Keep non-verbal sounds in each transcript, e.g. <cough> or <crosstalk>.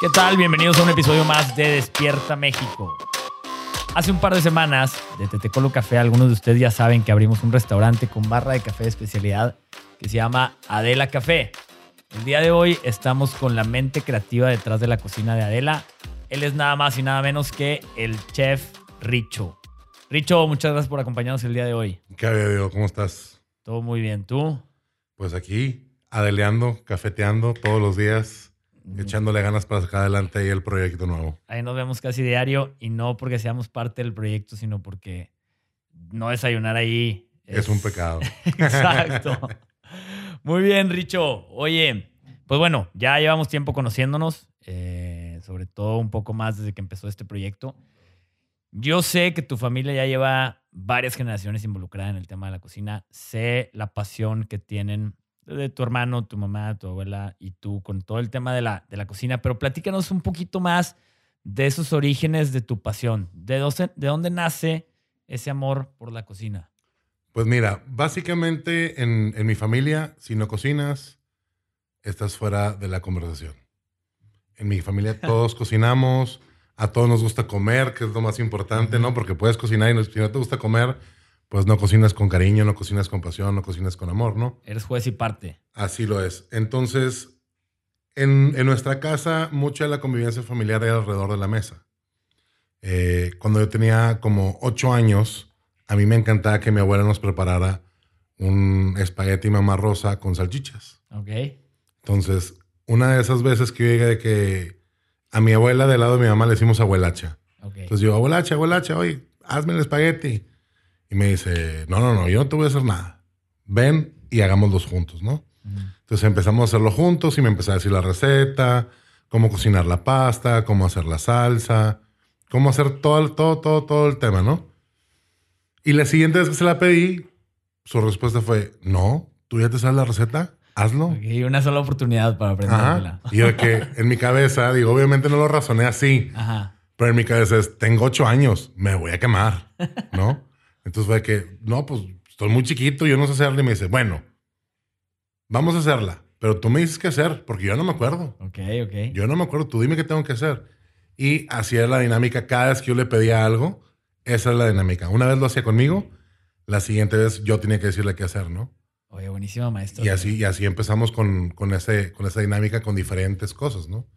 ¿Qué tal? Bienvenidos a un episodio más de Despierta México. Hace un par de semanas de Tetecolo Café, algunos de ustedes ya saben que abrimos un restaurante con barra de café de especialidad que se llama Adela Café. El día de hoy estamos con la mente creativa detrás de la cocina de Adela. Él es nada más y nada menos que el chef Richo. Richo, muchas gracias por acompañarnos el día de hoy. ¿Qué hay, Diego? ¿Cómo estás? Todo muy bien. ¿Tú? Pues aquí, adeleando, cafeteando todos los días, echándole ganas para sacar adelante ahí el proyecto nuevo. Ahí nos vemos casi diario y no porque seamos parte del proyecto, sino porque no desayunar ahí Es, un pecado. <laughs> Exacto. Muy bien, Richo. Oye, pues bueno, ya llevamos tiempo conociéndonos, eh, sobre todo un poco más desde que empezó este proyecto. Yo sé que tu familia ya lleva varias generaciones involucrada en el tema de la cocina. Sé la pasión que tienen de tu hermano, tu mamá, tu abuela y tú con todo el tema de la, de la cocina, pero platícanos un poquito más de esos orígenes de tu pasión. ¿De dónde, de dónde nace ese amor por la cocina? Pues mira, básicamente en, en mi familia, si no cocinas, estás fuera de la conversación. En mi familia <laughs> todos cocinamos, a todos nos gusta comer, que es lo más importante, ¿no? Porque puedes cocinar y no- si no te gusta comer, pues no cocinas con cariño, no cocinas con pasión, no cocinas con amor, ¿no? Eres juez y parte. Así lo es. Entonces, en, en nuestra casa, mucha de la convivencia familiar era alrededor de la mesa. Eh, cuando yo tenía como ocho años, a mí me encantaba que mi abuela nos preparara un espagueti mamá rosa con salchichas. ¿Ok? Entonces, una de esas veces que yo llegué de que a mi abuela del lado de mi mamá le decimos abuelacha. Ok. Entonces yo, abuelacha, abuelacha, oye, hazme el espagueti. Y me dice, no, no, no, yo no te voy a hacer nada. Ven y hagámoslos juntos, ¿no? Ujú. Entonces empezamos a hacerlo juntos y me empezó a decir la receta, cómo cocinar la pasta, cómo hacer la salsa, cómo hacer todo, el- todo, todo, todo el tema, ¿no? Y la siguiente vez que se la pedí, su respuesta fue, no, tú ya te sabes la receta, hazlo. Ok, una sola oportunidad para aprendértela. Ajá. Y de que en mi cabeza, digo, obviamente no lo razoné así, Ajá. pero en mi cabeza es, tengo ocho años, me voy a quemar, ¿no? <laughs> Entonces fue que, no, pues estoy muy chiquito, yo no sé hacerla. Y me dice, bueno, vamos a hacerla, pero tú me dices qué hacer, porque yo no me acuerdo. Ok, ok. Yo no me acuerdo, tú dime qué tengo que hacer. Y así era la dinámica. Cada vez que yo le pedía algo, esa es la dinámica. Una vez lo hacía conmigo, la siguiente vez yo tenía que decirle qué hacer, ¿no? Oye, buenísimo, maestro. Y así, y así empezamos con, con, ese, con esa dinámica con diferentes cosas, ¿no?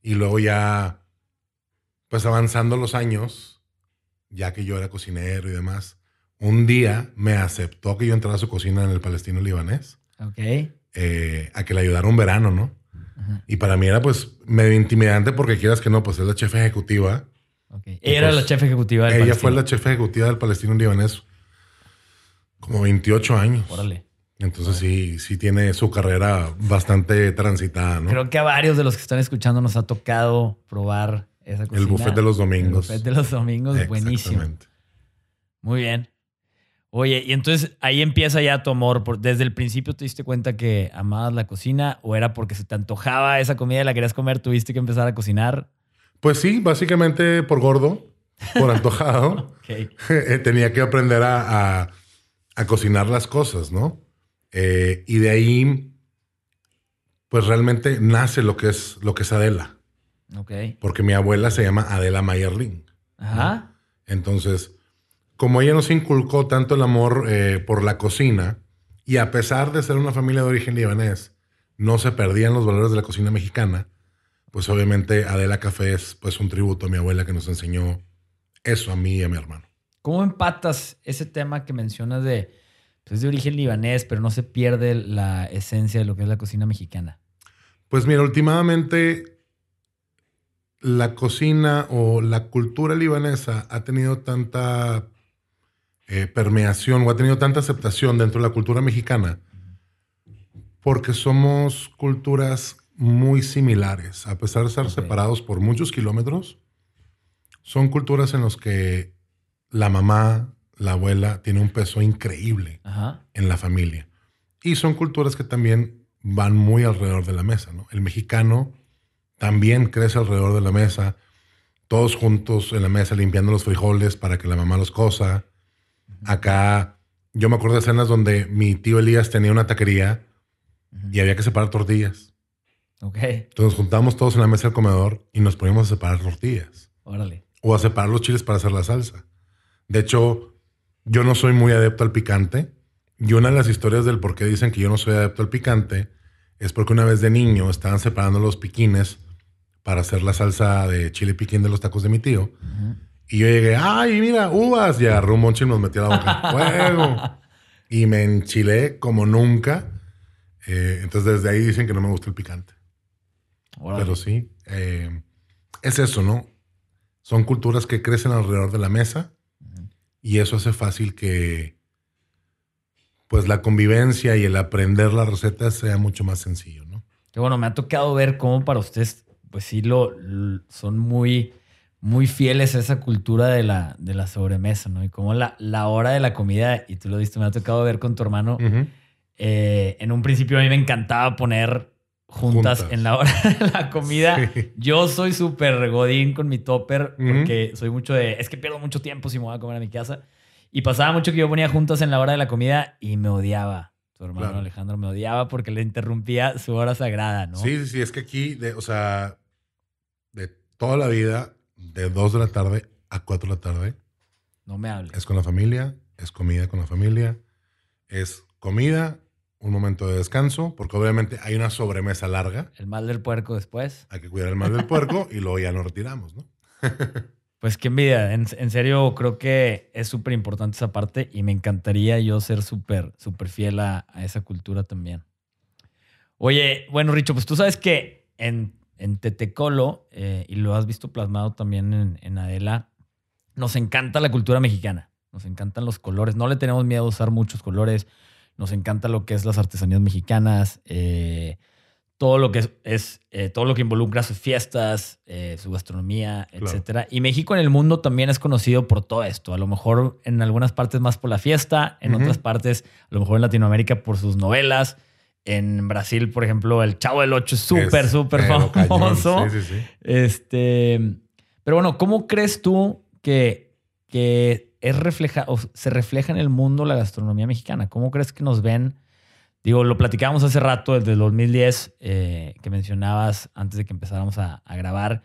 Y luego ya, pues avanzando los años, ya que yo era cocinero y demás, un día me aceptó que yo entrara a su cocina en el palestino libanés, Ok. eh, a que le ayudara un verano, ¿no? Ajá. Y para mí era pues medio intimidante porque quieras que no, pues es la chef ejecutiva. ok. Ella era pues, la chef ejecutiva del Ella Palestino. fue la chef ejecutiva del palestino libanés como 28 años. Órale. Entonces sí, sí tiene su carrera bastante transitada, ¿no? Creo que a varios de los que están escuchando nos ha tocado probar esa cocina. El buffet de los domingos. El buffet de los domingos, buenísimo. Muy bien. Oye, y entonces ahí empieza ya tu amor. Por, ¿Desde el principio te diste cuenta que amabas la cocina o era porque se te antojaba esa comida y la querías comer, tuviste que empezar a cocinar? Pues sí, básicamente por gordo, por antojado, <laughs> <laughs> eh, tenía que aprender a, a- a cocinar las cosas, ¿no? Eh, y de ahí, pues realmente nace lo que es, lo que es Adela, Ok. porque mi abuela se llama Adela Mayerling. Ajá. Entonces, como ella nos inculcó tanto el amor eh, por la cocina, y a pesar de ser una familia de origen libanés, no se perdían los valores de la cocina mexicana, pues obviamente Adela Café es pues un tributo a mi abuela que nos enseñó eso a mí y a mi hermano. ¿Cómo empatas ese tema que mencionas de, pues de origen libanés, pero no se pierde la esencia de lo que es la cocina mexicana? Pues mira, últimamente la cocina o la cultura libanesa ha tenido tanta eh, permeación o ha tenido tanta aceptación dentro de la cultura mexicana porque somos culturas muy similares. A pesar de estar separados por muchos kilómetros, son culturas en las que la mamá, la abuela, tiene un peso increíble Ajá. en la familia. Y son culturas que también van muy alrededor de la mesa, ¿no? El mexicano también crece alrededor de la mesa, todos juntos en la mesa limpiando los frijoles para que la mamá los cosa. Acá, yo me acuerdo de escenas donde mi tío Elías tenía una taquería y había que separar tortillas. Ok. Entonces nos juntamos todos en la mesa del comedor y nos poníamos a separar tortillas. Órale. O a separar los chiles para hacer la salsa. De hecho, yo no soy muy adepto al picante. Y una de las historias del por qué dicen que yo no soy adepto al picante es porque una vez de niño estaban separando los piquines para hacer la salsa de chile piquín de los tacos de mi tío. Y yo llegué, ay, mira, uvas. Y agarró un moncho y nos metió la boca <laughs> fuego. Y me enchilé como nunca. Eh, entonces desde ahí dicen que no me gusta el picante. Pero sí, eh, es eso, ¿no? Son culturas que crecen alrededor de la mesa y eso hace fácil que pues la convivencia y el aprender las recetas sea mucho más sencillo, ¿no? Que bueno, me ha tocado ver cómo para ustedes, pues sí, lo, son muy, muy fieles a esa cultura de la, de la sobremesa, ¿no? Y como la, la hora de la comida, y tú lo viste, me ha tocado ver con tu hermano. Eh, en un principio a mí me encantaba poner juntas, Juntas. en la hora <laughs> de la comida. Sí. Yo soy súper godín con mi topper porque soy mucho de. Es que pierdo mucho tiempo si me voy a comer a mi casa. Y pasaba mucho que yo ponía juntas en la hora de la comida y me odiaba. Tu hermano Claro. Alejandro me odiaba porque le interrumpía su hora sagrada, ¿no? Sí, sí, sí, es que aquí, de, o sea, de toda la vida, de 2 de la tarde a 4 de la tarde, No me hables. es con la familia, es comida con la familia, es comida, un momento de descanso, porque obviamente hay una sobremesa larga, El mal del puerco después. hay que cuidar el mal del puerco <laughs> y luego ya nos retiramos, ¿no? <laughs> Pues qué envidia. En, serio, creo que es súper importante esa parte y me encantaría yo ser súper, súper fiel a, esa cultura también. Oye, bueno, Richo, pues tú sabes que en, en Tetecolo, eh, y lo has visto plasmado también en, en Adela, nos encanta la cultura mexicana. Nos encantan los colores. No le tenemos miedo a usar muchos colores. Nos encanta lo que es las artesanías mexicanas. eh, todo lo que es, es, eh, todo lo que involucra sus fiestas, eh, su gastronomía, Claro. etcétera. Y México en el mundo también es conocido por todo esto. A lo mejor en algunas partes más por la fiesta, en otras partes, a lo mejor en Latinoamérica por sus novelas. En Brasil, por ejemplo, el Chavo del Ocho es súper, súper famoso. Sí, sí, sí. Este, pero bueno, ¿cómo crees tú que, que es refleja, o se refleja en el mundo la gastronomía mexicana? ¿Cómo crees que nos ven? Digo, lo platicábamos hace rato, desde el 2010, eh, que mencionabas antes de que empezáramos a, a grabar.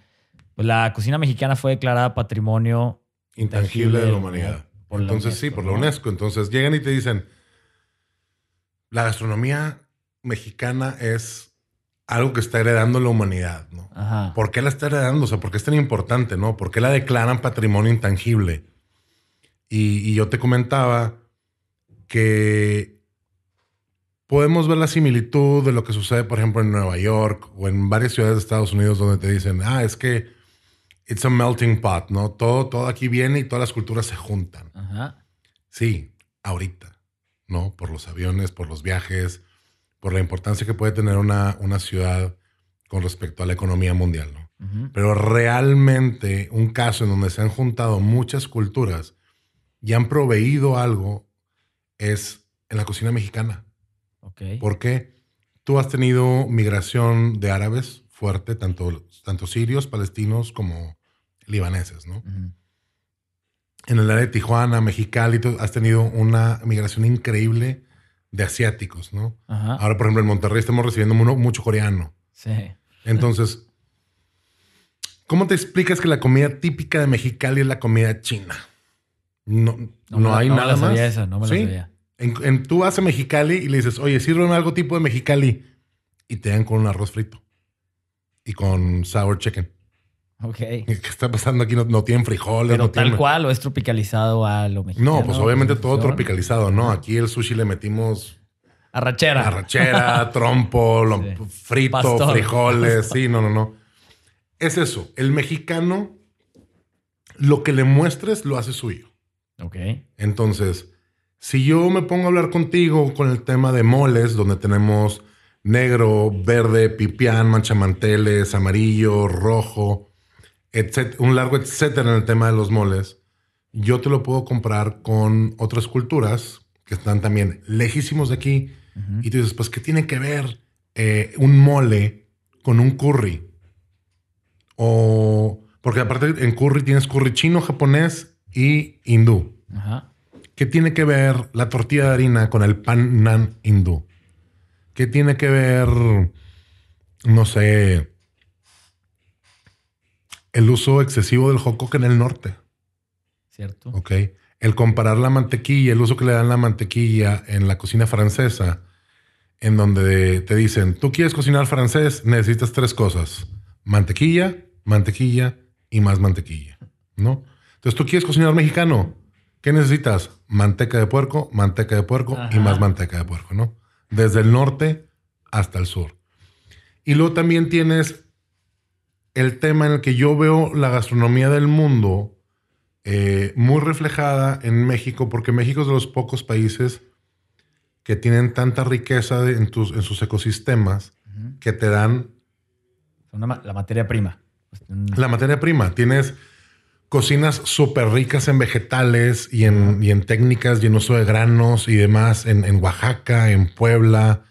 Pues la cocina mexicana fue declarada patrimonio Intangible de la humanidad. por la Entonces, sí, por la. UNESCO. Entonces llegan y te dicen, la gastronomía mexicana es algo que está heredando la humanidad, ¿no? Ajá. ¿Por qué la está heredando? O sea, ¿por qué es tan importante, no? ¿Por qué la declaran patrimonio intangible? Y, y yo te comentaba que podemos ver la similitud de lo que sucede, por ejemplo, en Nueva York o en varias ciudades de Estados Unidos donde te dicen, ah, es que it's a melting pot, ¿no? Todo, todo aquí viene y todas las culturas se juntan. Ajá. Sí, ahorita, ¿no? Por los aviones, por los viajes, por la importancia que puede tener una, una ciudad con respecto a la economía mundial, ¿no? Pero realmente un caso en donde se han juntado muchas culturas y han proveído algo es en la cocina mexicana. Ok. ¿Por qué? Tú has tenido migración de árabes fuerte, tanto, tanto sirios, palestinos como libaneses, ¿no? En el área de Tijuana, Mexicali, tú has tenido una migración increíble de asiáticos, ¿no? Ahora, por ejemplo, en Monterrey estamos recibiendo mu- mucho coreano. Sí. Entonces, ¿cómo te explicas que la comida típica de Mexicali es la comida china? No, no, me la- hay no me nada la más. sabía esa, no me la Sí. sabía. En, en- tú vas a Mexicali y le dices, oye, sírveme algo tipo de Mexicali. Y te dan con un arroz frito. Y con sour chicken. Ok. ¿Qué está pasando aquí? No, no tienen frijoles. Pero no tal tienen- cual o es tropicalizado a lo mexicano. No, pues obviamente todo tropicalizado, ¿no? Aquí el sushi le metimos Arrachera. arrachera, <laughs> trompo, lo- Sí. frito, Pastor. frijoles. Sí, no, no, no. Es eso. El mexicano, lo que le muestres, lo hace suyo. Ok. Entonces, si yo me pongo a hablar contigo con el tema de moles, donde tenemos negro, verde, pipián, manchamanteles, amarillo, rojo, etcétera, un largo etcétera en el tema de los moles, yo te lo puedo comprar con otras culturas que están también lejísimos de aquí. Y tú dices, pues, ¿qué tiene que ver eh, un mole con un curry? O, porque aparte en curry tienes curry chino, japonés y hindú. Ajá. ¿Qué tiene que ver la tortilla de harina con el pan nan hindú? ¿Qué tiene que ver no sé, el uso excesivo del jocoque en el norte. Cierto. Ok. El comparar la mantequilla, el uso que le dan la mantequilla en la cocina francesa, en donde te dicen, tú quieres cocinar francés, necesitas tres cosas. Mantequilla, mantequilla y más mantequilla. ¿No? Entonces tú quieres cocinar mexicano. ¿Qué necesitas? Manteca de puerco, manteca de puerco y más manteca de puerco, ¿no? Desde el norte hasta el sur. Y luego también tienes el tema en el que yo veo la gastronomía del mundo eh, muy reflejada en México, porque México es de los pocos países que tienen tanta riqueza de- en, tus, en sus ecosistemas que te dan Una la materia prima. La materia prima. Tienes cocinas súper ricas en vegetales y en, y en técnicas y en uso de granos y demás en, en Oaxaca, en Puebla.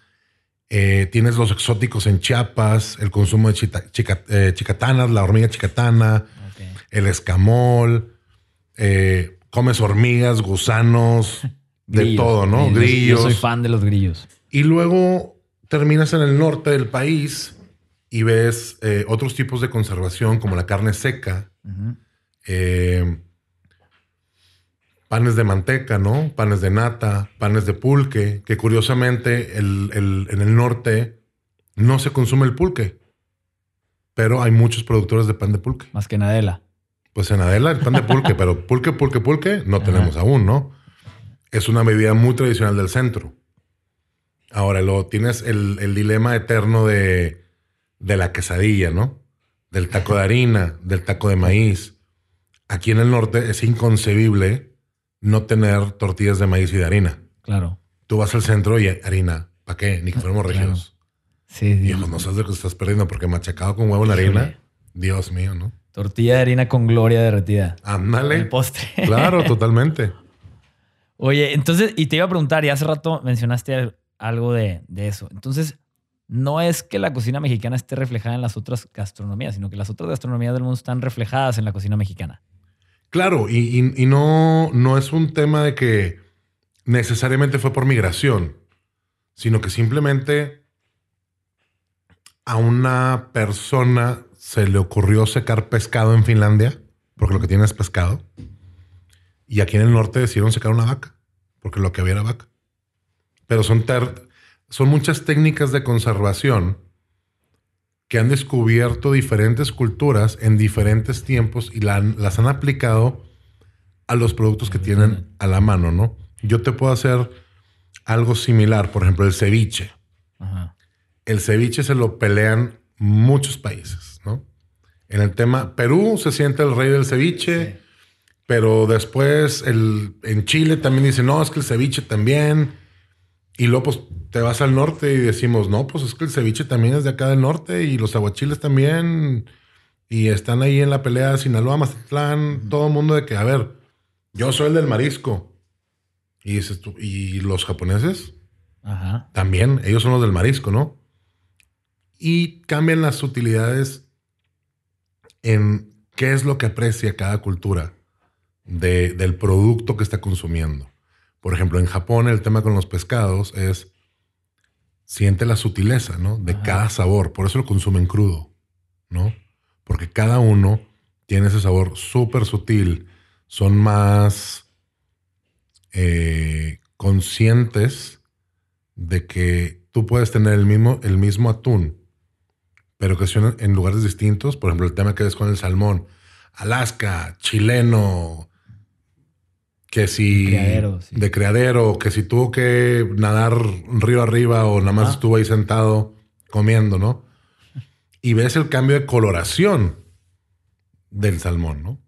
Eh, tienes los exóticos en Chiapas, el consumo de chita- chica- eh, chicatanas, la hormiga chicatana, el escamol. eh, comes hormigas, gusanos, de Grillos. todo, ¿no? Grillos. Yo soy fan de los grillos. Y luego terminas en el norte del país y ves otros tipos de conservación como la carne seca, Ujú. Eh, panes de manteca, ¿no? Panes de nata, panes de pulque, que curiosamente el- el- en el norte no se consume el pulque, pero hay muchos productores de pan de pulque. Más que Nadela. Pues en Adela el pan de pulque, pero pulque, pulque, pulque no Ajá. tenemos aún, ¿no? Es una bebida muy tradicional del centro. Ahora, lo tienes el, el dilema eterno de, de la quesadilla, ¿no? Del taco de harina, del taco de maíz. Aquí en el norte es inconcebible no tener tortillas de maíz y de harina. Claro. Tú vas al centro y hariina. ¿Para qué? Ni que fuéramos Claro. regios. Sí, sí. Hijo, no sabes lo que estás perdiendo porque machacado con huevo en harina. Dios mío, ¿no? Tortilla de harina con gloria derretida. El Ándale. postre. <laughs> Claro, totalmente. Oye, entonces, y te iba a preguntar, y hace rato mencionaste algo de, de eso. Entonces, no es que la cocina mexicana esté reflejada en las otras gastronomías, sino que las otras gastronomías del mundo están reflejadas en la cocina mexicana. Claro, y, no, no es un tema de que necesariamente fue por migración, sino que simplemente a una persona se le ocurrió secar pescado en Finlandia, porque lo que tiene es pescado, y aquí en el norte decidieron secar una vaca, porque lo que había era vaca. Pero son, son muchas técnicas de conservación que han descubierto diferentes culturas en diferentes tiempos y la las han aplicado a los productos que tienen a la mano, ¿no? Yo te puedo hacer algo similar, por ejemplo, el ceviche. Ajá. El ceviche se lo pelean muchos países, ¿no? En el tema, Perú se siente el rey del ceviche, pero después el, en Chile también dicen, no, es que el ceviche también. Y luego pues te vas al norte y decimos, no, pues es que el ceviche también es de acá del norte y los aguachiles también. Y están ahí en la pelea de Sinaloa, Mazatlán, todo el mundo de que, a ver, yo soy el del marisco. Y dices tú, ¿y los japoneses? Ajá. También, ellos son los del marisco, ¿no? Y cambian las utilidades en qué es lo que aprecia cada cultura de- del producto que está consumiendo. Por ejemplo, en Japón el tema con los pescados es siente la sutileza, ¿no? De Ajá. cada sabor. Por eso lo consumen crudo, ¿no? Porque cada uno tiene ese sabor súper sutil. Son más eh, conscientes de que tú puedes tener el mismo, el mismo atún, pero que son en lugares distintos. Por ejemplo, el tema que ves con el salmón. Alaska, chileno, que si... De criadero, sí. De criadero, que si tuvo que nadar río arriba o nada más Ajá. estuvo ahí sentado comiendo, ¿no? Y ves el cambio de coloración del salmón, ¿no?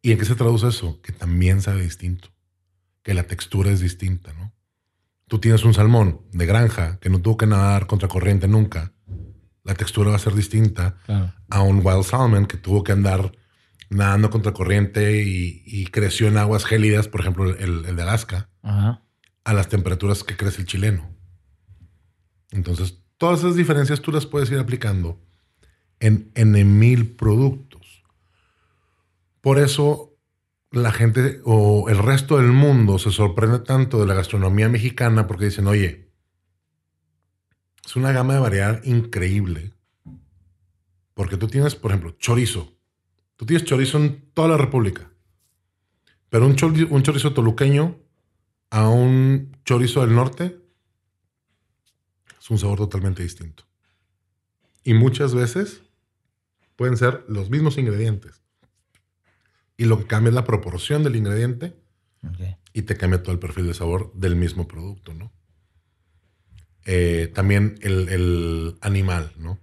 ¿Y en qué se traduce eso? Que también sabe distinto. Que la textura es distinta, ¿no? Tú tienes un salmón de granja que no tuvo que nadar contra corriente nunca. La textura va a ser distinta Claro. a un wild salmon que tuvo que andar nadando contra corriente y, y creció en aguas gélidas, por ejemplo, el, el de Alaska, Ajá. a las temperaturas que crece el chileno. Entonces, todas esas diferencias tú las puedes ir aplicando en, en mil productos. Por eso la gente o el resto del mundo se sorprende tanto de la gastronomía mexicana porque dicen, oye, Es una gama de variedad increíble. Porque tú tienes, por ejemplo, chorizo. Tú tienes chorizo en toda la República. Pero un chorizo, un chorizo toluqueño a un chorizo del norte es un sabor totalmente distinto. Y muchas veces pueden ser los mismos ingredientes. Y lo que cambia es la proporción del ingrediente y te cambia todo el perfil de sabor del mismo producto, ¿no? Eh, también el, el, animal, ¿no?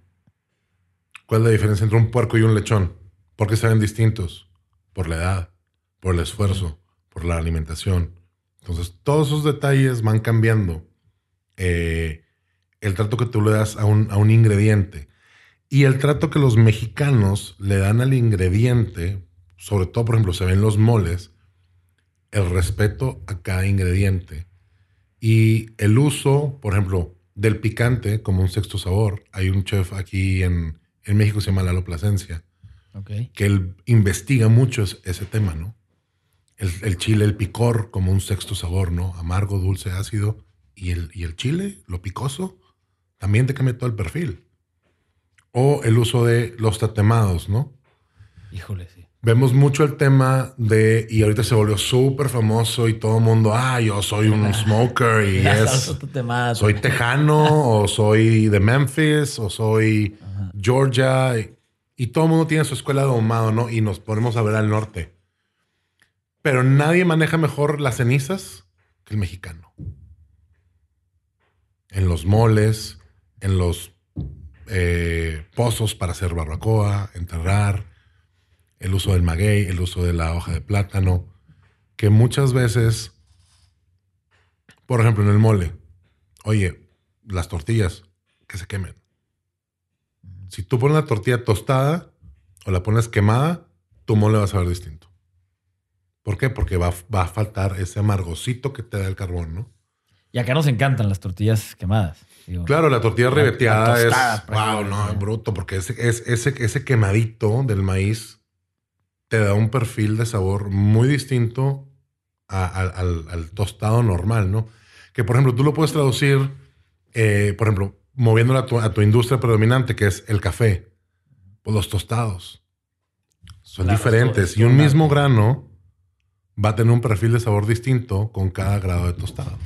¿Cuál es la diferencia entre un puerco y un lechón? ¿Por qué saben distintos? Por la edad, por el esfuerzo, por la alimentación. Entonces, todos esos detalles van cambiando eh, el trato que tú le das a un, a un ingrediente y el trato que los mexicanos le dan al ingrediente, sobre todo, por ejemplo, se ven los moles, el respeto a cada ingrediente y el uso, por ejemplo, del picante como un sexto sabor. Hay un chef aquí en, en México que se llama Lalo Plasencia, que él investiga mucho ese tema, ¿no? El, chile, el picor como un sexto sabor, ¿no? Amargo, dulce, ácido. Y el, y el chile, lo picoso, también te cambia todo el perfil. O el uso de los tatemados, ¿no? Híjole, sí. Vemos mucho el tema de, y ahorita se volvió súper famoso y todo el mundo, ah, yo soy un <laughs> smoker y es, soy tejano o soy de Memphis o soy Georgia y, todo el mundo tiene su escuela de ahumado, ¿no? Y nos ponemos a ver al norte. Pero nadie maneja mejor las cenizas que el mexicano. En los moles, en los eh, pozos para hacer barbacoa, enterrar el uso del maguey, el uso de la hoja de plátano, que muchas veces, por ejemplo, en el mole, oye, las tortillas que se quemen. Si tú pones la tortilla tostada o la pones quemada, tu mole va a saber distinto. ¿Por qué? Porque va, a faltar ese amargocito que te da el carbón, ¿no? Y acá nos encantan las tortillas quemadas. claro, la tortilla ribeteada es. Wow, no, bruto, porque ese, ese, ese quemadito del maíz te da un perfil de sabor muy distinto al, tostado normal, ¿no? Que, por ejemplo, tú lo puedes traducir, eh, por ejemplo, moviéndolo a tu, industria predominante, que es el café, pues los tostados. Son diferentes. Y un mismo grano va a tener un perfil de sabor distinto con cada grado de tostado.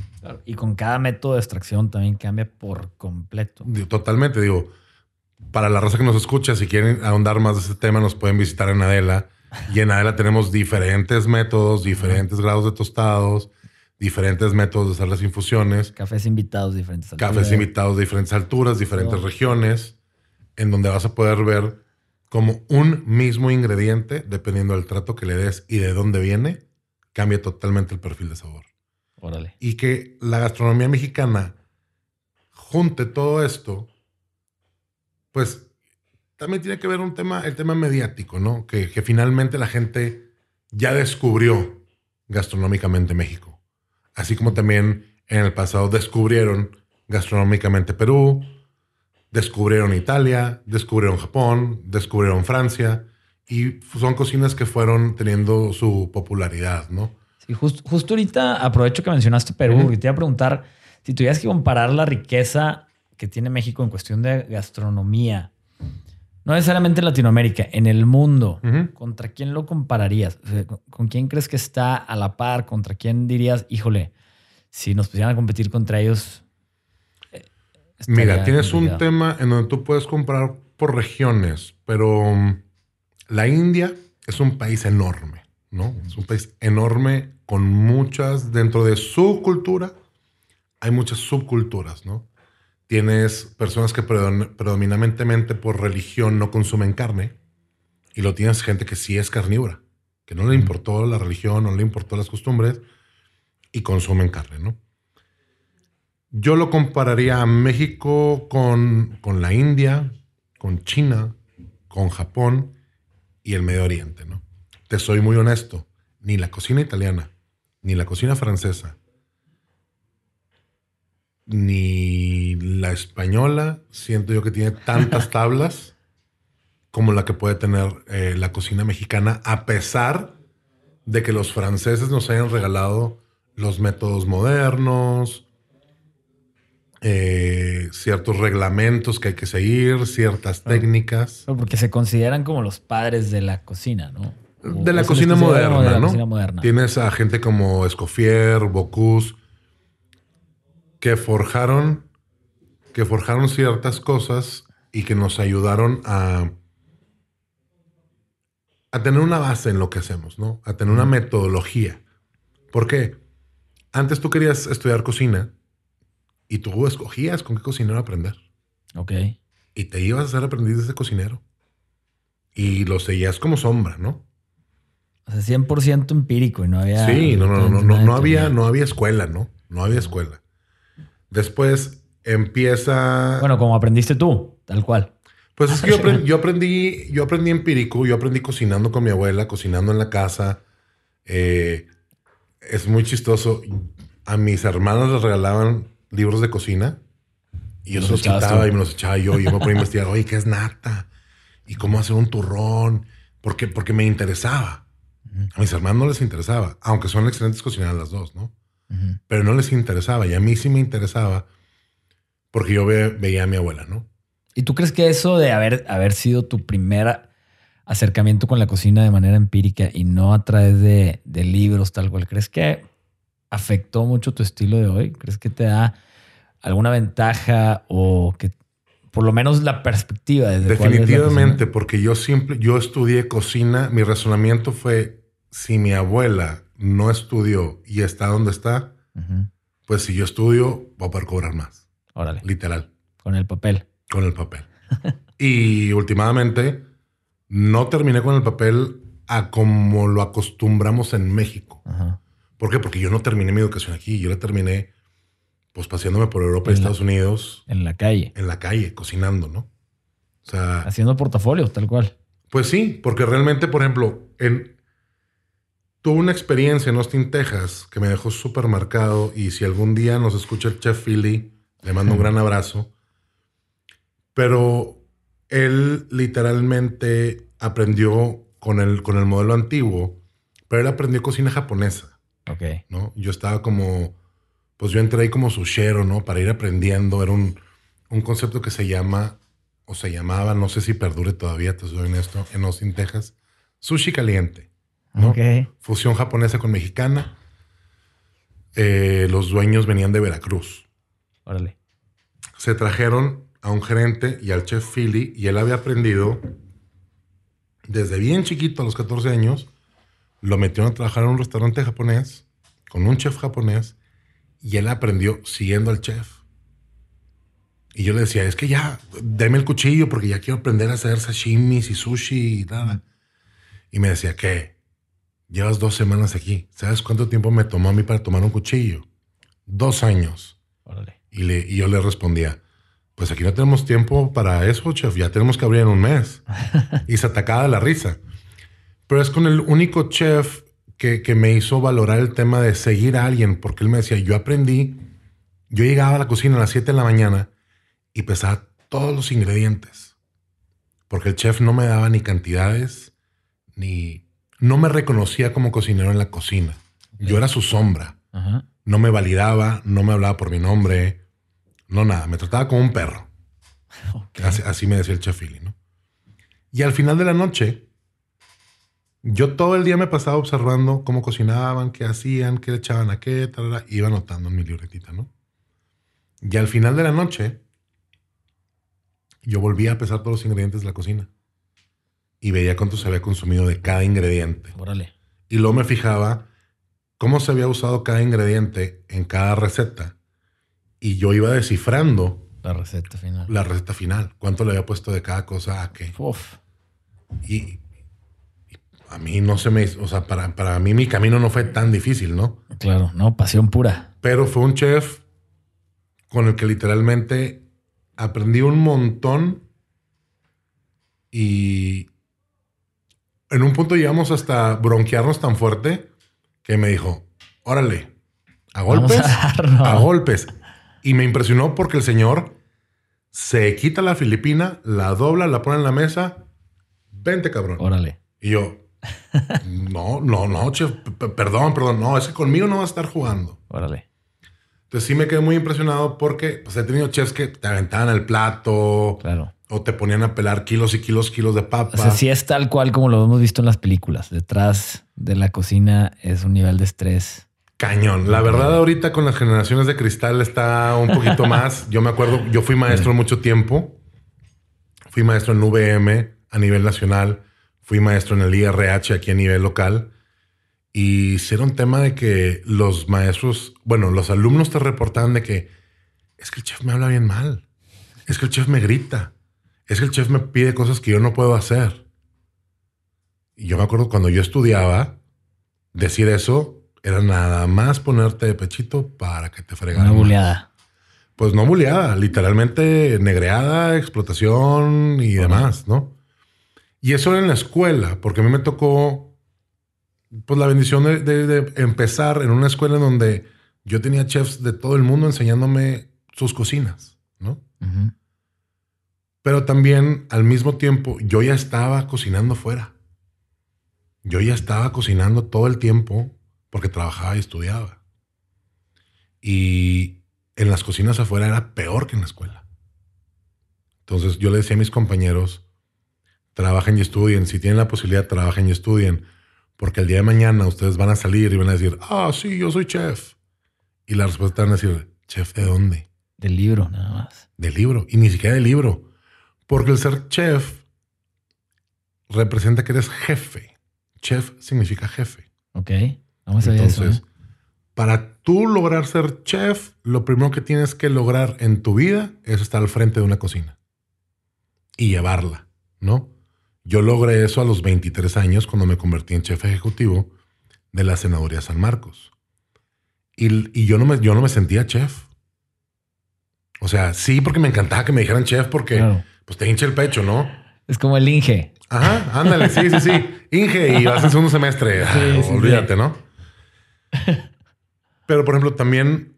Y con cada método de extracción también cambia por completo. Totalmente, digo, para la raza que nos escucha, si quieren ahondar más de ese tema, nos pueden visitar en Adela y en Adela tenemos diferentes métodos, diferentes grados de tostados, diferentes métodos de hacer las infusiones. Cafés invitados, diferentes alturas. Cafés invitados de diferentes alturas, diferentes regiones, en donde vas a poder ver como un mismo ingrediente, dependiendo del trato que le des y de dónde viene, cambia totalmente el perfil de sabor. Órale. Y que la gastronomía mexicana junte todo esto, pues también tiene que ver un tema, el tema mediático, ¿no? Que, finalmente la gente ya descubrió gastronómicamente México. Así como también en el pasado descubrieron gastronómicamente Perú, descubrieron Italia, descubrieron Japón, descubrieron Francia. Y son cocinas que fueron teniendo su popularidad, ¿no? Sí, justo ahorita aprovecho que mencionaste Perú y te iba a preguntar si tuvieras que comparar la riqueza que tiene México en cuestión de gastronomía no necesariamente en Latinoamérica, en el mundo. ¿Contra quién lo compararías? ¿Con quién crees que está a la par? ¿Contra quién dirías, híjole, si nos pusieran a competir contra ellos? Eh, Mira, tienes un tema en donde tú puedes comparar por regiones, pero um, la India es un país enorme, ¿no? Es un país enorme con muchas, dentro de su cultura, hay muchas subculturas, ¿no? Tienes personas que predominantemente por religión no consumen carne y lo tienes gente que sí es carnívora, que no le importó la religión, no le importó las costumbres y consumen carne, ¿no? Yo lo compararía a México con, con la India, con China, con Japón y el Medio Oriente, ¿no? Te soy muy honesto, ni la cocina italiana, ni la cocina francesa, ni la española siento yo que tiene tantas <laughs> tablas como la que puede tener eh, la cocina mexicana, a pesar de que los franceses nos hayan regalado los métodos modernos, eh, ciertos reglamentos que hay que seguir, ciertas técnicas. Porque se consideran como los padres de la cocina, ¿no? De la cocina moderna, ¿no? Tienes a gente como Escoffier, Bocuse, que forjaron, que forjaron ciertas cosas y que nos ayudaron a, a tener una base en lo que hacemos, ¿no? A tener una metodología. ¿Por qué? Antes tú querías estudiar cocina y tú escogías con qué cocinero aprender. Ok. Y te ibas a ser aprendiz de cocinero. Y lo seguías como sombra, ¿no? O sea, 100% empírico y no había... Sí, no, no, no, no, no, había, no había escuela, ¿no? No había escuela. Después empieza... Bueno, como aprendiste tú, tal cual. Pues es que yo <laughs> aprendí, yo aprendí, yo aprendí empírico, yo aprendí cocinando con mi abuela, cocinando en la casa. Eh, es muy chistoso. A mis hermanos les regalaban libros de cocina y yo se los quitaba y me los echaba yo y yo me ponía a investigar, oye, ¿qué es nata? ¿Y cómo hacer un turrón? Porque, porque me interesaba. A mis hermanos no les interesaba, aunque son excelentes cocineras las dos, ¿no? Pero no les interesaba y a mí sí me interesaba porque yo veía a mi abuela, ¿no? ¿Y tú crees que eso de haber, haber sido tu primer acercamiento con la cocina de manera empírica y no a través de, de libros tal cual, crees que afectó mucho tu estilo de hoy? ¿Crees que te da alguna ventaja o que por lo menos la perspectiva desde Definitivamente, porque yo siempre, yo estudié cocina, mi razonamiento fue, si mi abuela no estudió y está donde está, pues si yo estudio, voy a poder cobrar más. Órale. Literal. Con el papel. Con el papel. <laughs> y últimamente, no terminé con el papel a como lo acostumbramos en México. ¿Por qué? Porque yo no terminé mi educación aquí. Yo la terminé pues paseándome por Europa y Estados Unidos. En la calle. En la calle, cocinando, ¿no? O sea. Haciendo portafolios, tal cual. Pues sí, porque realmente, por ejemplo, en, tuve una experiencia en Austin, Texas, que me dejó súper marcado. Y si algún día nos escucha el chef Philly, le mando un gran abrazo. Pero él literalmente aprendió con el, con el modelo antiguo, pero él aprendió cocina japonesa. Ok. ¿no? Yo estaba como, pues yo entré ahí como sushero, ¿no? Para ir aprendiendo. Era un, concepto que se llama, o se llamaba, no sé si perdure todavía, te soy esto, en Austin, Texas, sushi caliente. ¿No? Fusión japonesa con mexicana. Eh, los dueños venían de Veracruz. Órale. Se trajeron a un gerente y al chef Philly y él había aprendido desde bien chiquito, a los 14 años, lo metieron a trabajar en un restaurante japonés con un chef japonés y él aprendió siguiendo al chef. Y yo le decía, es que ya, deme el cuchillo porque ya quiero aprender a hacer sashimis y sushi y nada. Y me decía, ¿qué? Llevas dos semanas aquí. ¿Sabes cuánto tiempo me tomó a mí para tomar un cuchillo? Dos años. Y, le, y yo le respondía, pues aquí no tenemos tiempo para eso, chef. Ya tenemos que abrir en un mes. <laughs> y se atacaba de la risa. Pero es con el único chef que, me hizo valorar el tema de seguir a alguien, porque él me decía, yo aprendí, yo llegaba a la cocina a las 7 de la mañana y pesaba todos los ingredientes, porque el chef no me daba ni cantidades, ni... No me reconocía como cocinero en la cocina. Yo era su sombra. No me validaba, no me hablaba por mi nombre, no nada. Me trataba como un perro. <laughs> Así, me decía el chef Philly, ¿no? Y al final de la noche, yo todo el día me pasaba observando cómo cocinaban, qué hacían, qué le echaban a qué, tal, iba anotando en mi libretita, ¿no? Y al final de la noche, yo volvía a pesar todos los ingredientes de la cocina. Y veía cuánto se había consumido de cada ingrediente. Órale. Y luego me fijaba cómo se había usado cada ingrediente en cada receta. Y yo iba descifrando. La receta final. La receta final. Cuánto le había puesto de cada cosa a qué. Uf. Y a mí no se me, o sea, para, para mí mi camino no fue tan difícil, ¿no? Claro, no, pasión pura. Pero fue un chef con el que literalmente aprendí un montón y en un punto llegamos hasta bronquearnos tan fuerte que me dijo, órale, a golpes, a, a golpes. Y me impresionó porque el señor se quita la filipina, la dobla, la pone en la mesa, vente cabrón. Órale. Y yo, no, no, no, chef, perdón, perdón, no, es que conmigo no va a estar jugando. Órale. Entonces sí me quedé muy impresionado porque pues, he tenido chefs que te aventaban el plato. Claro. O te ponían a pelar kilos y kilos, kilos de papa. O sea, sí es tal cual como lo hemos visto en las películas. Detrás de la cocina es un nivel de estrés. Cañón. La verdad, ahorita con las generaciones de cristal está un poquito <laughs> más. Yo me acuerdo, yo fui maestro mucho tiempo. Fui maestro en VM a nivel nacional. Fui maestro en el IRH aquí a nivel local. Y era un tema de que los maestros, bueno, los alumnos te reportaban de que es que el chef me habla bien mal. Es que el chef me grita es que el chef me pide cosas que yo no puedo hacer. Y yo me acuerdo cuando yo estudiaba, decir eso era nada más ponerte de pechito para que te fregaran. Una buleada. Pues no buleada, literalmente negreada, explotación y demás, ¿no? Y eso era en la escuela, porque a mí me tocó pues la bendición de, empezar en una escuela en donde yo tenía chefs de todo el mundo enseñándome sus cocinas, ¿no? Pero también al mismo tiempo yo ya estaba cocinando fuera. Yo ya estaba cocinando todo el tiempo porque trabajaba y estudiaba. Y en las cocinas afuera era peor que en la escuela. Entonces yo le decía a mis compañeros, trabajen y estudien. Si tienen la posibilidad, trabajen y estudien. Porque el día de mañana ustedes van a salir y van a decir, ah, sí, yo soy chef. Y la respuesta van a decir, chef, ¿de dónde? Del libro, nada más. Del libro. Y ni siquiera del libro. Porque el ser chef representa que eres jefe. Chef significa jefe. Ok. Vamos a ver eso. ¿eh? para tú lograr ser chef, lo primero que tienes que lograr en tu vida es estar al frente de una cocina y llevarla, ¿no? Yo logré eso a los 23 años cuando me convertí en chef ejecutivo de la Senaduría San Marcos. Y, yo, no me, yo no me sentía chef. O sea, sí, porque me encantaba que me dijeran chef porque pues te hincha el pecho, ¿no? Es como el Inge. Ajá, ándale, sí, sí, sí. Inge y vas en segundo semestre. Ah, olvídate, ¿no? <laughs> Pero, por ejemplo, también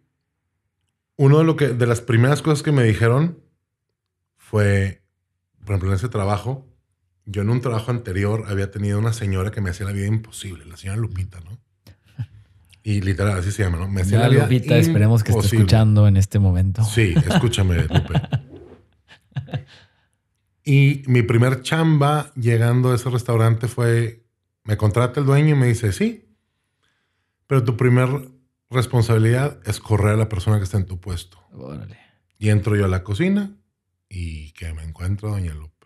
uno de lo que, de las primeras cosas que me dijeron fue, por ejemplo, en ese trabajo, yo en un trabajo anterior había tenido una señora que me hacía la vida imposible, la señora Lupita, ¿no? Y literal, así se llama, ¿no? Me hacía la vida Lupita, esperemos que esté escuchando en este momento. Sí, escúchame, Lupe. Y mi primer chamba llegando a ese restaurante fue, me contrata el dueño y me dice, sí, pero tu primer responsabilidad es correr a la persona que está en tu puesto. Y entro yo a la cocina y que me encuentro doña Lupe.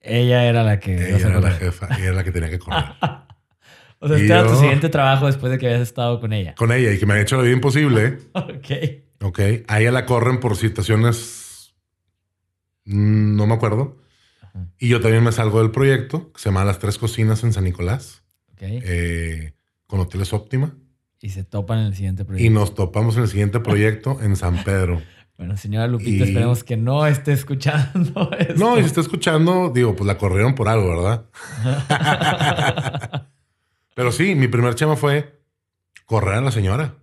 Ella era la que... Ella era la jefa, ella era la que tenía que correr. <laughs> o sea, este era tu siguiente trabajo después de que habías estado con ella. Con ella y que me ha hecho la vida imposible. <laughs> ok. Ok. A ella la corren por situaciones... Mm, no me acuerdo. Y yo también me salgo del proyecto, que se llama Las Tres Cocinas en San Nicolás, eh, con Hoteles Óptima. Y se topan en el siguiente proyecto. Y nos topamos en el siguiente proyecto en San Pedro. <laughs> Bueno, señora Lupita, esperemos que no esté escuchando <laughs> esto. No, y si está escuchando, digo, pues la corrieron por algo, ¿verdad? <laughs> Pero sí, mi primer chema fue correr a la señora.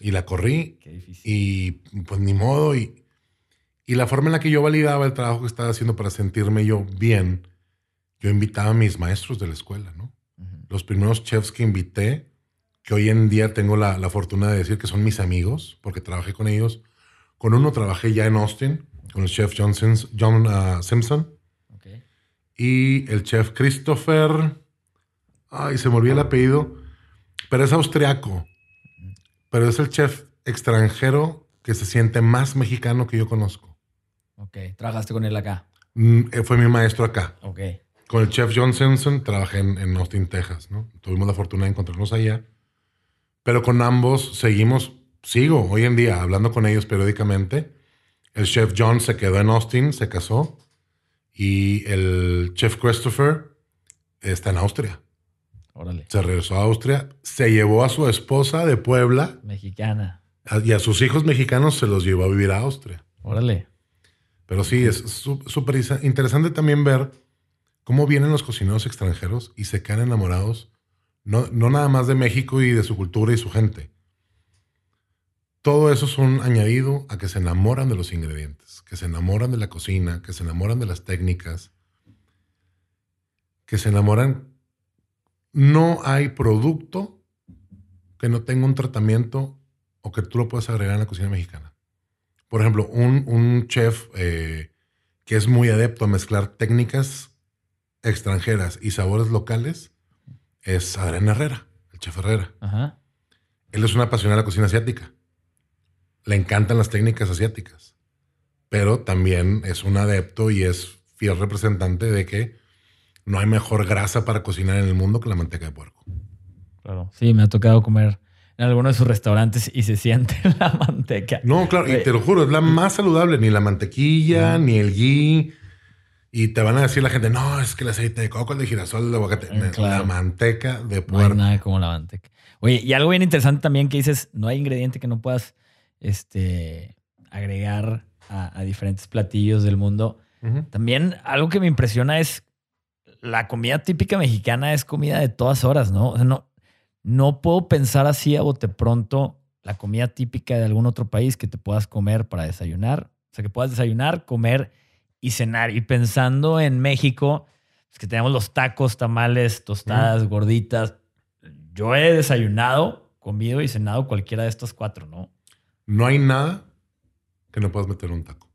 Y la corrí. Qué difícil. Y pues ni modo. Y, y la forma en la que yo validaba el trabajo que estaba haciendo para sentirme yo bien, yo invitaba a mis maestros de la escuela, ¿no? Los primeros chefs que invité, que hoy en día tengo la, fortuna de decir que son mis amigos, porque trabajé con ellos. Con uno trabajé ya en Austin, con el chef John, John uh, Simpson. Y el chef Christopher, ay, se me olvidó el apellido, pero es austriaco. Pero es el chef extranjero que se siente más mexicano que yo conozco. Ok. ¿Trabajaste con él acá? Mm, eh, fue mi maestro acá. Ok. Con el chef John Simpson trabajé en, Austin, Texas, ¿no? Tuvimos la fortuna de encontrarnos allá. Pero con ambos seguimos, sigo hoy en día hablando con ellos periódicamente. El chef John se quedó en Austin, se casó. Y el chef Christopher está en Austria. Órale. Se regresó a Austria, se llevó a su esposa de Puebla. Mexicana. Y a sus hijos mexicanos se los llevó a vivir a Austria. Órale. Pero sí, es súper interesante también ver cómo vienen los cocineros extranjeros y se quedan enamorados, no, no nada más de México y de su cultura y su gente. Todo eso es un añadido a que se enamoran de los ingredientes, que se enamoran de la cocina, que se enamoran de las técnicas, que se enamoran. No hay producto que no tenga un tratamiento o que tú lo puedes agregar en la cocina mexicana. Por ejemplo, un, un chef eh, que es muy adepto a mezclar técnicas extranjeras y sabores locales es Adrián Herrera, el chef Herrera. Ajá. Él es un apasionado de la cocina asiática. Le encantan las técnicas asiáticas. Pero también es un adepto y es fiel representante de que no hay mejor grasa para cocinar en el mundo que la manteca de puerco. Claro. Sí, me ha tocado comer en alguno de sus restaurantes y se siente <laughs> la manteca. No, claro, y te lo juro, es la más saludable. Ni la mantequilla, ni el ghee. Y te van a decir la gente, no, es que el aceite de coco, el de girasol, el de aguacate. Eh, claro. La manteca de No hay puerco. nada como la manteca. Oye, y algo bien interesante también que dices, no hay ingrediente que no puedas este, agregar a, a diferentes platillos del mundo. También algo que me impresiona es la comida típica mexicana es comida de todas horas, ¿no? O sea, no, no puedo pensar así a bote pronto la comida típica de algún otro país que te puedas comer para desayunar. O sea, que puedas desayunar, comer y cenar. Y pensando en México, es que tenemos los tacos, tamales, tostadas, gorditas. Yo he desayunado, comido y cenado cualquiera de estos cuatro, ¿no? No hay nada que no puedas meter en un taco.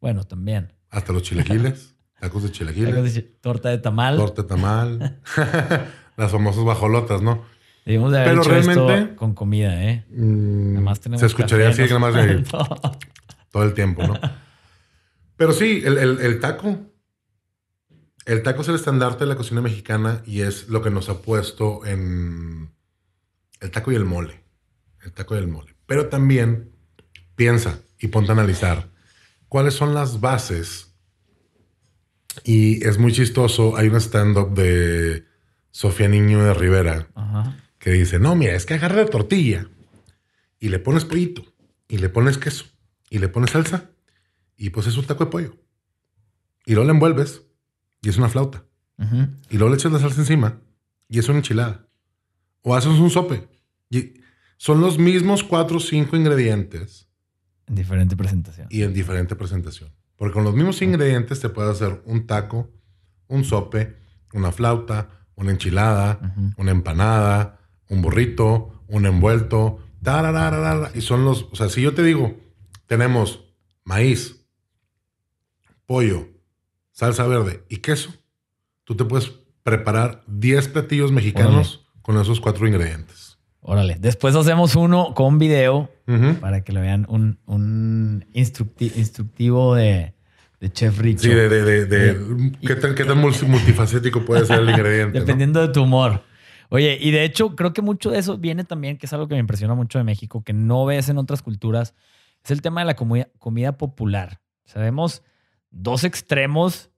Bueno, también. Hasta los chilaquiles, <laughs> tacos de chilaquiles, Torta de tamal. torta de tamal, <laughs> <laughs> las famosas bajolotas, ¿no? Debimos de haber Pero hecho esto realmente- con comida, ¿eh? Mm, Nada más tenemos se escucharía café, así nada más de- todo el tiempo, ¿no? Pero sí, el, el- el taco. El taco es el estandarte de la cocina mexicana y es lo que nos ha puesto en el taco y el mole. El taco y el mole. Pero también piensa y ponte a analizar cuáles son las bases. Y es muy chistoso. Hay un stand-up de Sofía Niño de Rivera Ajá. que dice, no, mira, es que agarra la tortilla y le pones pollito y le pones queso y le pones salsa y pues es un taco de pollo. Y luego le envuelves y es una flauta. Y luego le echas la salsa encima y es una enchilada. O haces un sope. Y son los mismos cuatro o cinco ingredientes En diferente presentación. y en diferente presentación. Porque con los mismos ingredientes te puedes hacer un taco, un sope, una flauta, una enchilada, una empanada, un burrito, un envuelto, y son los, o sea, si yo te digo, tenemos maíz, pollo, salsa verde y queso, tú te puedes preparar 10 platillos mexicanos con esos cuatro ingredientes. Órale. Después hacemos uno con video para que lo vean un, un instructi- instructivo de, de Chef Richo. Sí, de, de, ¿qué, tan, qué tan multi- multifacético puede ser el ingrediente? no? Dependiendo de tu humor. Oye, y de hecho, creo que mucho de eso viene también, que es algo que me impresiona mucho de México, que no ves en otras culturas, es el tema de la comida, comida popular. Sabemos dos extremos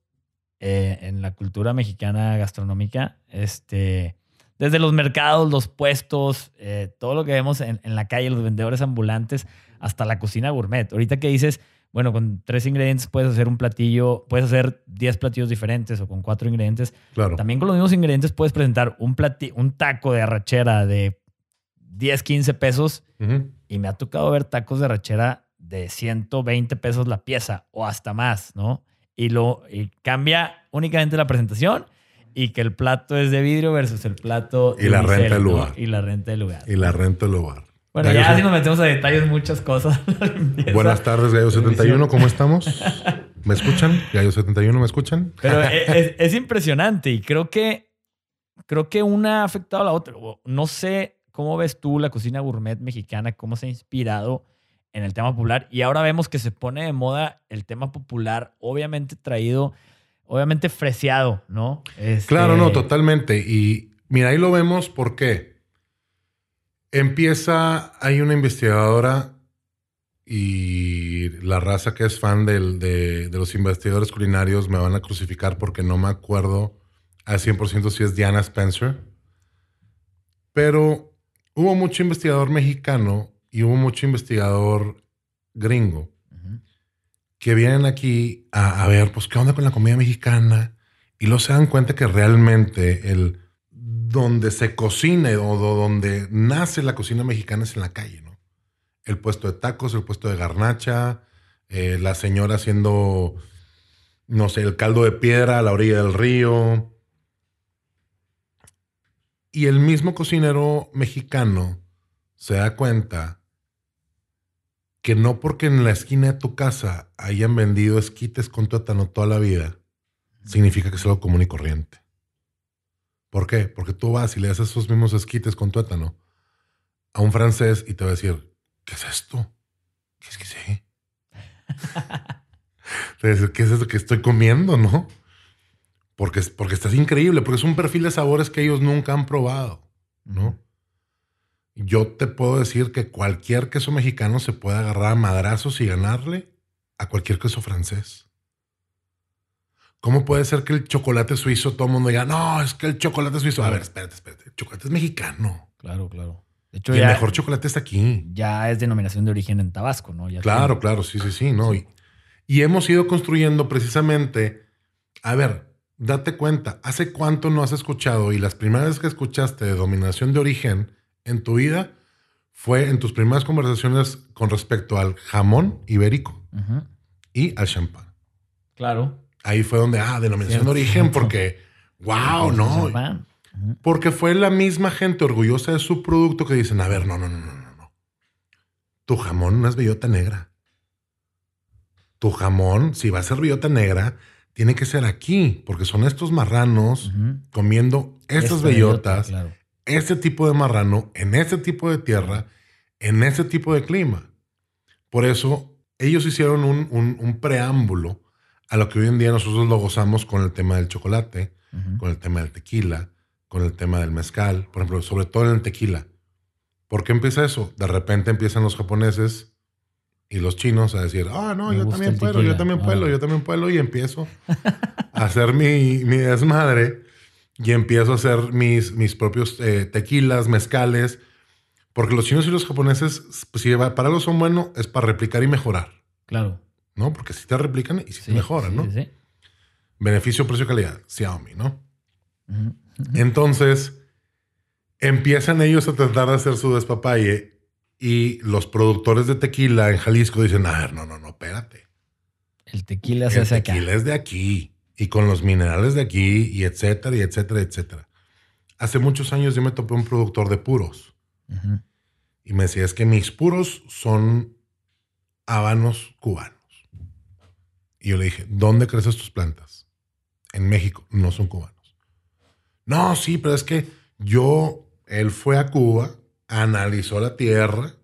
eh, en la cultura mexicana gastronómica. Este, desde los mercados, los puestos, eh, todo lo que vemos en, en la calle, los vendedores ambulantes, hasta la cocina gourmet. Ahorita que dices, bueno, con tres ingredientes puedes hacer un platillo, puedes hacer 10 platillos diferentes o con cuatro ingredientes. Claro. También con los mismos ingredientes puedes presentar un, un taco de arrachera de 10, 15 pesos y me ha tocado ver tacos de arrachera de 120 pesos la pieza o hasta más, ¿no? Y, lo, y cambia únicamente la presentación y que el plato es de vidrio versus el plato Y la renta del ¿no? lugar. Y la renta del lugar. Y la renta del lugar. Bueno, Gallo ya se- si nos metemos a detalles, muchas cosas. <laughs> Buenas tardes, Gallo 71, ¿cómo estamos? <laughs> ¿Me escuchan? Gallo 71, ¿me escuchan? Pero e, es, es impresionante y creo que creo que una ha afectado a la otra. No sé cómo ves tú la cocina gourmet mexicana, cómo se ha inspirado en el tema popular y ahora vemos que se pone de moda el tema popular, obviamente traído, obviamente freseado, ¿no? Este, Claro, no, totalmente. Y mira, ahí lo vemos porque empieza, hay una investigadora y la raza que es fan del- de, de los investigadores culinarios me van a crucificar porque no me acuerdo al 100% si es Diana Spencer. Pero hubo mucho investigador mexicano y hubo mucho investigador gringo que vienen aquí a, a ver, pues, qué onda con la comida mexicana. Y luego se dan cuenta que realmente el donde se cocina o do- donde nace la cocina mexicana es en la calle, ¿no? El puesto de tacos, el puesto de garnacha, eh, la señora haciendo, no sé, el caldo de piedra a la orilla del río. Y el mismo cocinero mexicano se da cuenta que no porque en la esquina de tu casa hayan vendido esquites con tuétano toda la vida, significa que es algo común y corriente. ¿Por qué? Porque tú vas y le das esos mismos esquites con tuétano a un francés y te va a decir, ¿qué es esto? ¿Qué es que sé? <laughs> te va a decir, ¿qué es esto que estoy comiendo, no? Porque, porque estás increíble, porque es un perfil de sabores que ellos nunca han probado, ¿no? Yo te puedo decir que cualquier queso mexicano se puede agarrar a madrazos y ganarle a cualquier queso francés. ¿Cómo puede ser que el chocolate suizo todo el mundo diga, no, es que el chocolate suizo? A ver, espérate, espérate. El chocolate es mexicano. Claro, claro. De hecho, el mejor chocolate está aquí. Ya es denominación de origen en Tabasco, ¿no? claro, claro, sí, sí, sí, ¿no? Y, y hemos ido construyendo precisamente, a ver, date cuenta, ¿hace cuánto no has escuchado y las primeras veces que escuchaste de dominación de origen en tu vida fue en tus primeras conversaciones con respecto al jamón ibérico y al champán? Claro. Ahí fue donde, ah, denominación de origen, porque, wow, no. Porque fue la misma gente orgullosa de su producto que dicen, a ver, no, no, no, no, no. Tu jamón no es bellota negra. Tu jamón, si va a ser bellota negra, tiene que ser aquí, porque son estos marranos comiendo estas bellotas, este tipo de marrano, en este tipo de tierra, en ese tipo de clima. Por eso ellos hicieron un, un, preámbulo a lo que hoy en día nosotros lo gozamos con el tema del chocolate, con el tema del tequila, con el tema del mezcal, por ejemplo, sobre todo en el tequila. ¿Por qué empieza eso? De repente empiezan los japoneses y los chinos a decir, ah, no, yo también puedo, yo también puedo, yo también puedo, y empiezo <laughs> a hacer mi, mi, desmadre y empiezo a hacer mis, mis propios eh, tequilas, mezcales, porque los chinos y los japoneses, pues, si para algo son buenos, es para replicar y mejorar. Claro. ¿No? Porque si te replican y si te mejoran, ¿no? Sí, Beneficio, precio, calidad. Xiaomi, ¿no? Entonces, empiezan ellos a tratar de hacer su despapalle y los productores de tequila en Jalisco dicen, a ver, no, no, no, espérate. El tequila se hace acá. El tequila es de aquí y con los minerales de aquí y etcétera y etcétera, etcétera. Hace muchos años yo me topé un productor de puros y me decía, es que mis puros son habanos cubanos. Y yo le dije, ¿dónde creces tus plantas? En México, no son cubanos. No, sí, pero es que yo, él fue a Cuba analizó la tierra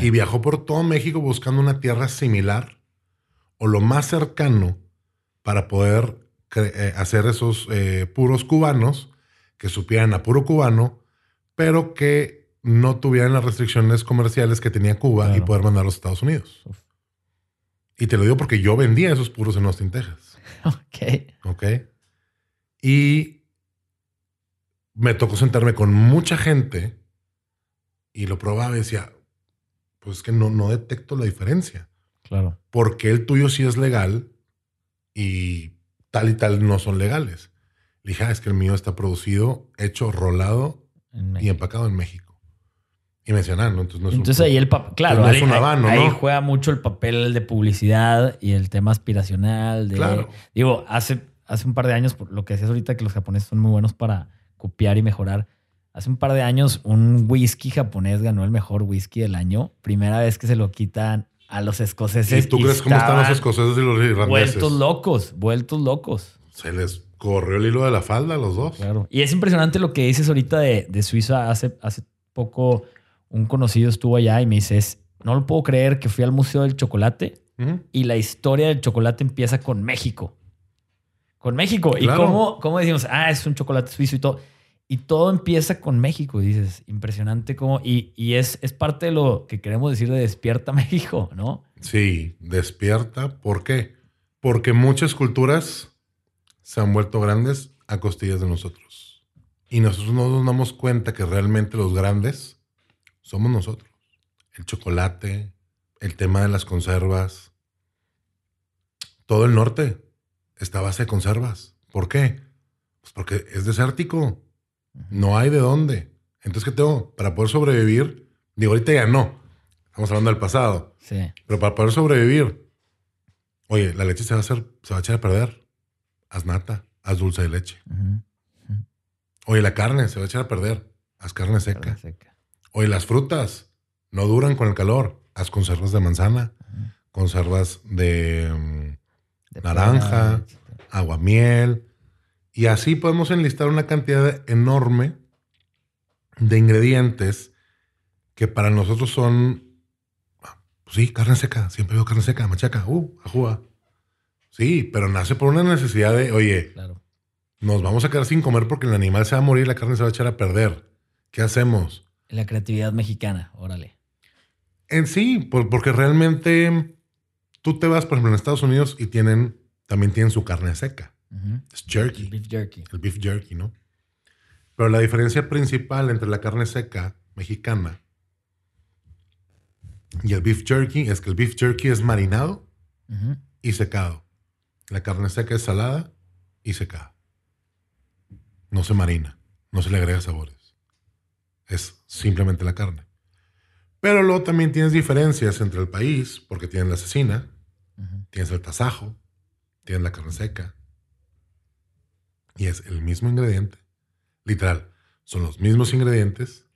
y viajó por todo México buscando una tierra similar o lo más cercano para poder eh, hacer esos eh, puros cubanos que supieran a puro cubano, pero que no tuvieran las restricciones comerciales que tenía Cuba y poder mandar a los Estados Unidos. Y te lo digo porque yo vendía esos puros en Austin, Texas. <laughs> Ok. Ok. Y me tocó sentarme con mucha gente y lo probaba y decía, pues es que no, no detecto la diferencia. Claro. Porque el tuyo sí es legal y tal y tal no son legales. Le dije, ah, es que el mío está producido, hecho, rolado y empacado en México. Y mencionando, entonces no es Entonces ahí el papel, claro, ahí, ahí, juega mucho el papel de publicidad y el tema aspiracional. De, claro. Digo, hace, hace un par de años, por lo que decías ahorita, que los japoneses son muy buenos para copiar y mejorar Hace un par de años un whisky japonés ganó el mejor whisky del año. Primera vez que se lo quitan a los escoceses. ¿Y tú crees cómo están los escoceses y los irlandeses? Vueltos locos, vueltos locos. Se les corrió el hilo de la falda a los dos. Claro. Y es impresionante lo que dices ahorita de, de Suiza. Hace, hace poco un conocido estuvo allá y me dice, no lo puedo creer que fui al Museo del Chocolate y la historia del chocolate empieza con México. Con México. Y cómo, cómo decimos, ah, es un chocolate suizo y todo. Y todo empieza con México, dices, impresionante como, y, y es, es parte de lo que queremos decir de despierta <laughs> México, ¿no? Sí, despierta. ¿Por qué? Porque muchas culturas se han vuelto grandes a costillas de nosotros. Y nosotros no nos damos cuenta que realmente los grandes somos nosotros. El chocolate, el tema de las conservas. Todo el norte está base de conservas. ¿Por qué? Pues porque es desértico. No hay de dónde. Entonces, ¿qué tengo? Para poder sobrevivir, digo, ahorita ya no. Estamos hablando del pasado. Sí. Pero para poder sobrevivir, oye, la leche se va a hacer, se va a echar a perder. Haz nata, haz dulce de leche. Oye, la carne se va a echar a perder. Haz carne seca. Oye, las frutas no duran con el calor. haz conservas de manzana, conservas de, mm, De Naranja. aguamiel. Y así podemos enlistar una cantidad enorme de ingredientes que para nosotros son, pues sí, carne seca. Siempre veo carne seca, machaca, uh, ajúa. Sí, pero nace por una necesidad de, oye, Claro. nos vamos a quedar sin comer porque el animal se va a morir, la carne se va a echar a perder. ¿Qué hacemos? La creatividad mexicana, órale. En sí, por- porque realmente tú te vas, por ejemplo, en Estados Unidos y tienen, también tienen su carne seca. Es jerky. El beef jerky. el beef jerky, ¿no? Pero la diferencia principal entre la carne seca mexicana y el beef jerky es que el beef jerky es marinado y secado. La carne seca es salada y secada. No se marina, no se le agrega sabores. Es simplemente la carne. Pero luego también tienes diferencias entre el país, porque tienes la cecina, Ujú. tienes el tasajo, tienes la carne seca. Y es el mismo ingrediente. Literal, son los mismos ingredientes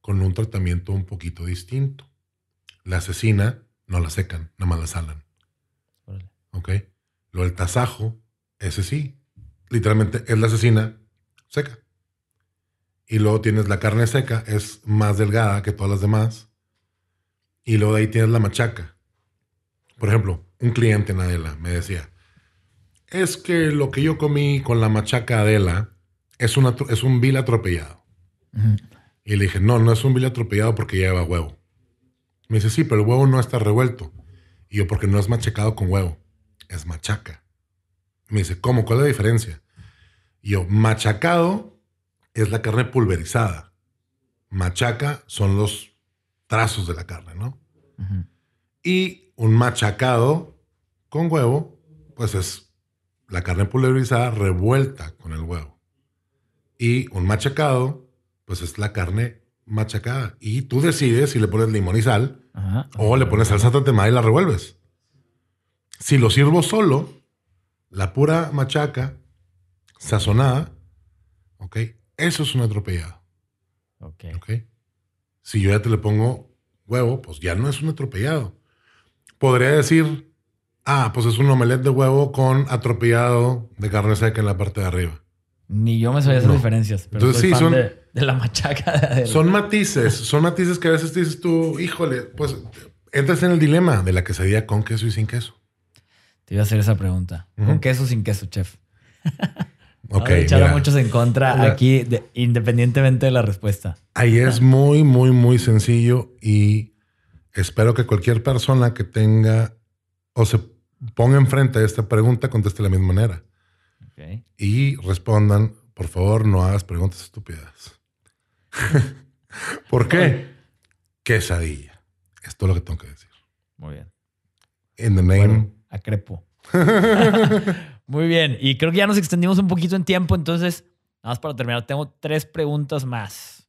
con un tratamiento un poquito distinto. La cecina no la secan, nada más la salan. Órale. ¿Ok? Lo del tasajo, ese sí. Literalmente es la cecina seca. Y luego tienes la carne seca, es más delgada que todas las demás. Y luego de ahí tienes la machaca. Por ejemplo, un cliente en Adela me decía, es que lo que yo comí con la machaca Adela es, una, es un vil atropellado. Y le dije, no, no es un vil atropellado porque lleva huevo. Me dice, sí, pero el huevo no está revuelto. Y yo, porque no es machacado con huevo, es machaca. Me dice, ¿cómo? ¿Cuál es la diferencia? Y yo, machacado es la carne pulverizada. Machaca son los trazos de la carne, ¿no? Y un machacado con huevo, pues es la carne pulverizada revuelta con el huevo. Y un machacado, pues es la carne machacada. Y tú decides si le pones limón y sal Ajá. o le pones salsa tatemada y la revuelves. Si lo sirvo solo, la pura machaca sazonada, ¿ok? Eso es un atropellado, Ok. ¿ok? Si yo ya te le pongo huevo, pues ya no es un atropellado. Podría decir, ah, pues es un omelette de huevo con atropellado de carne seca en la parte de arriba. Ni yo me sabía esas No. diferencias. Pero Entonces soy sí, fan son- de, de la machaca de. Son matices, son matices que a veces te dices tú, híjole, pues entras en el dilema de la quesadilla con queso y sin queso. Te iba a hacer esa pregunta. ¿Con queso o sin queso, chef? Ok, echar muchos en contra Mira. aquí, de- independientemente de la respuesta. Ahí es muy, muy, muy sencillo y espero que cualquier persona que tenga o se ponga enfrente a esta pregunta conteste de la misma manera y respondan, por favor, no hagas preguntas estúpidas. <laughs> ¿Por qué? Quesadilla. Es todo lo que tengo que decir. Muy bien. In the name. Bueno, a crepo. <laughs> Muy bien. Y creo que ya nos extendimos un poquito en tiempo. Entonces, nada más para terminar, tengo tres preguntas más.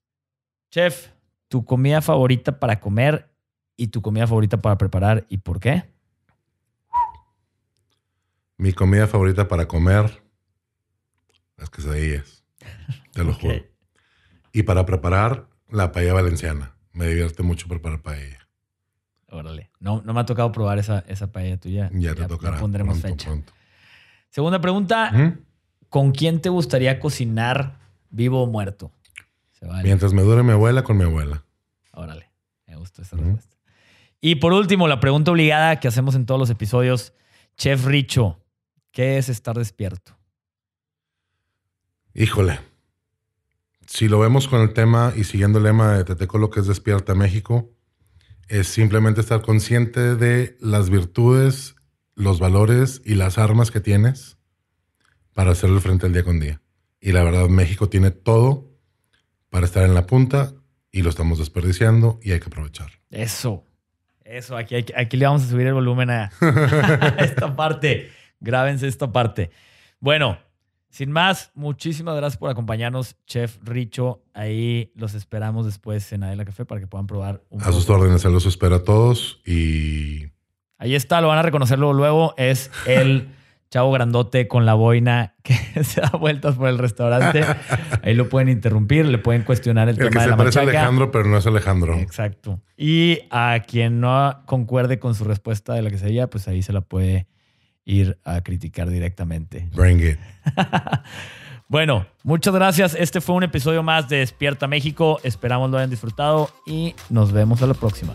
Chef, ¿tu comida favorita para comer y tu comida favorita para preparar y por qué? Mi comida favorita para comer, las quesadillas. Te lo juro. Y para preparar, la paella valenciana. Me divierte mucho preparar paella. Órale. No, no me ha tocado probar esa, esa paella tuya. Ya te tocará. pondremos pronto, fecha. pronto. Segunda pregunta. ¿Con quién te gustaría cocinar vivo o muerto? Se vale. Mientras me dure mi abuela, con mi abuela. Órale. Me gustó esa respuesta. Y por último, la pregunta obligada que hacemos en todos los episodios. Chef Richo, ¿qué es estar despierto? Híjole. Si lo vemos con el tema y siguiendo el lema de Teteco, lo que es Despierta México, es simplemente estar consciente de las virtudes, los valores y las armas que tienes para hacerle frente al día con día. Y la verdad, México tiene todo para estar en la punta y lo estamos desperdiciando y hay que aprovechar. Eso. Eso. Aquí, aquí, aquí le vamos a subir el volumen a, <laughs> a esta parte. Grábense esta parte. Bueno, sin más, muchísimas gracias por acompañarnos, Chef Richo. Ahí los esperamos después en Adela Café para que puedan probar un A sus órdenes, se los espero a todos y Ahí está, lo van a reconocer luego. luego. Es el <laughs> chavo grandote con la boina que <laughs> se da vueltas por el restaurante. Ahí lo pueden interrumpir, le pueden cuestionar el, El que tema de se la parece machaca. Alejandro, pero no es Alejandro. Exacto. Y a quien no concuerde con su respuesta de la que sería, pues ahí se la puede ir a criticar directamente. Bring it. <laughs> Bueno, muchas gracias. Este fue un episodio más de Despierta México. Esperamos lo hayan disfrutado y nos vemos a la próxima.